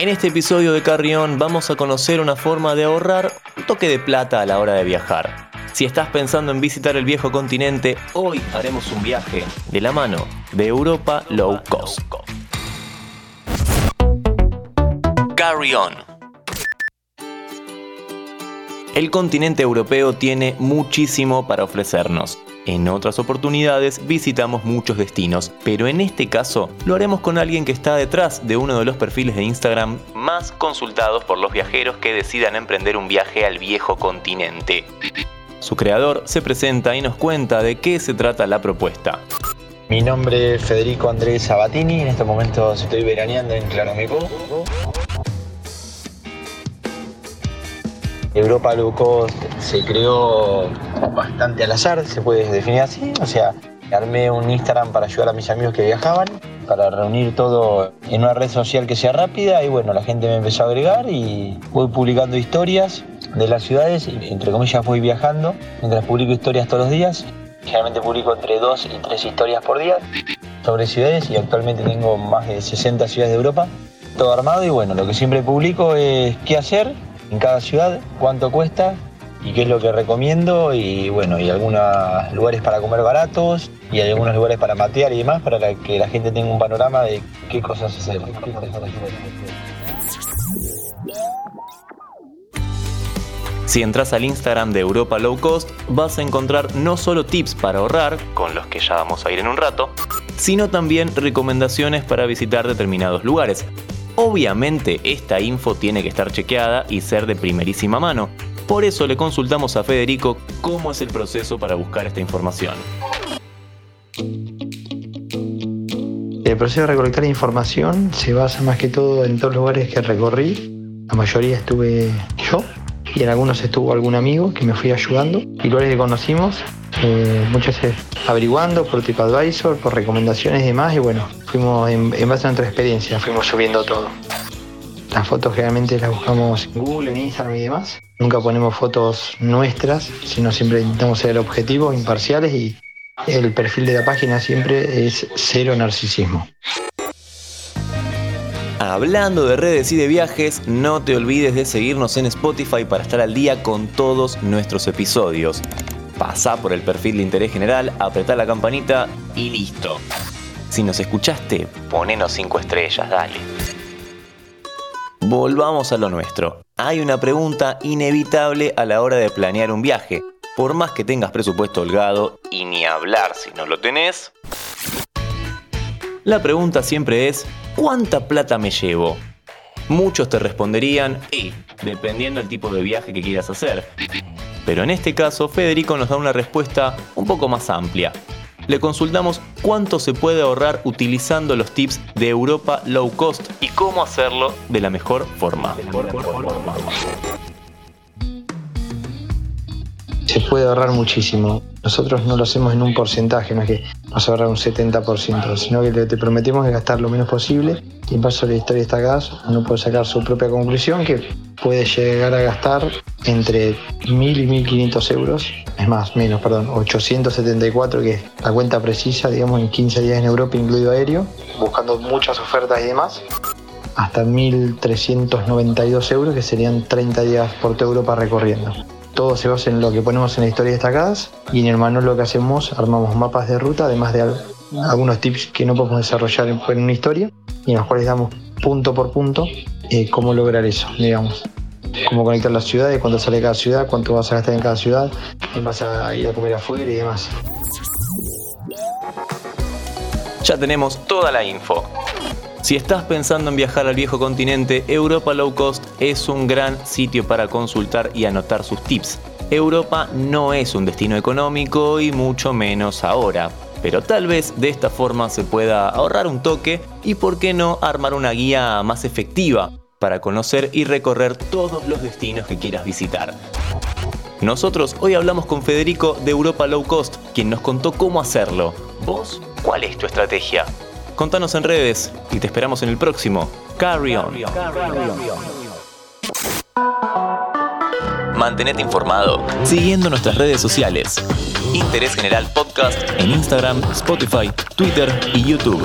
En este episodio de Carrión vamos a conocer una forma de ahorrar un toque de plata a la hora de viajar. Si estás pensando en visitar el viejo continente, hoy haremos un viaje de la mano de Europa Low Cost. Carry On. El continente europeo tiene muchísimo para ofrecernos. En otras oportunidades visitamos muchos destinos, pero en este caso lo haremos con alguien que está detrás de uno de los perfiles de Instagram más consultados por los viajeros que decidan emprender un viaje al viejo continente. Su creador se presenta y nos cuenta de qué se trata la propuesta. Mi nombre es Federico Andrés Sabatini, en este momento estoy veraneando en Claromecó. Europa Low se creó bastante al azar, se puede definir así. O sea, armé un Instagram para ayudar a mis amigos que viajaban, para reunir todo en una red social que sea rápida y bueno, la gente me empezó a agregar y voy publicando historias de las ciudades entre comillas voy viajando mientras publico historias todos los días. Generalmente publico entre dos y tres historias por día sobre ciudades y actualmente tengo más de 60 ciudades de Europa, todo armado y bueno, lo que siempre publico es qué hacer en cada ciudad, cuánto cuesta y qué es lo que recomiendo y bueno, y algunos lugares para comer baratos y hay algunos lugares para matear y demás para que la gente tenga un panorama de qué cosas hacer. Si entras al Instagram de Europa Low Cost, vas a encontrar no solo tips para ahorrar, con los que ya vamos a ir en un rato, sino también recomendaciones para visitar determinados lugares, Obviamente esta info tiene que estar chequeada y ser de primerísima mano. Por eso le consultamos a Federico cómo es el proceso para buscar esta información. El proceso de recolectar información se basa más que todo en los lugares que recorrí. La mayoría estuve yo y en algunos estuvo algún amigo que me fui ayudando. Y lugares que conocimos, eh, muchas veces averiguando por TripAdvisor, por recomendaciones y demás. Y bueno, fuimos en, base a nuestra experiencia, fuimos subiendo todo. Las fotos generalmente las buscamos en Google, en Instagram y demás. Nunca ponemos fotos nuestras, sino siempre intentamos ser objetivos, imparciales y el perfil de la página siempre es cero narcisismo. Hablando de redes y de viajes, no te olvides de seguirnos en Spotify para estar al día con todos nuestros episodios. Pasa por el perfil de interés general, apretá la campanita y listo. Si nos escuchaste, ponenos 5 estrellas, dale. Volvamos a lo nuestro. Hay una pregunta inevitable a la hora de planear un viaje. Por más que tengas presupuesto holgado, y ni hablar si no lo tenés, la pregunta siempre es, ¿cuánta plata me llevo? Muchos te responderían, y dependiendo del tipo de viaje que quieras hacer. Pero en este caso, Federico nos da una respuesta un poco más amplia le consultamos cuánto se puede ahorrar utilizando los tips de Europa Low Cost y cómo hacerlo de la mejor forma. Se puede ahorrar muchísimo. Nosotros no lo hacemos en un porcentaje, no es que vas a ahorrar un 70%, sino que te prometemos gastar lo menos posible y en paso de la historia destacadas uno puede sacar su propia conclusión que puede llegar a gastar entre 1.000 y 1.500 euros, es más, menos, perdón, 874 que es la cuenta precisa, digamos, en 15 días en Europa incluido aéreo, buscando muchas ofertas y demás, hasta 1.392 euros que serían 30 días por Europa recorriendo. Todo se basa en lo que ponemos en la historia destacadas y en manual lo que hacemos, armamos mapas de ruta, además de algunos tips que no podemos desarrollar en una historia y en los cuales damos punto por punto eh, cómo lograr eso, digamos. Cómo conectar las ciudades, cuánto sale cada ciudad, cuánto vas a gastar en cada ciudad, vas a ir a comer afuera y demás. Ya tenemos toda la info. Si estás pensando en viajar al viejo continente, Europa Low Cost es un gran sitio para consultar y anotar sus tips. Europa no es un destino económico y mucho menos ahora, pero tal vez de esta forma se pueda ahorrar un toque y por qué no armar una guía más efectiva para conocer y recorrer todos los destinos que quieras visitar. Nosotros hoy hablamos con Federico de Europa Low Cost, quien nos contó cómo hacerlo. ¿Vos cuál es tu estrategia? Contanos en redes y te esperamos en el próximo. Carry on. Mantenete informado siguiendo nuestras redes sociales. Interés General Podcast en Instagram, Spotify, Twitter y YouTube.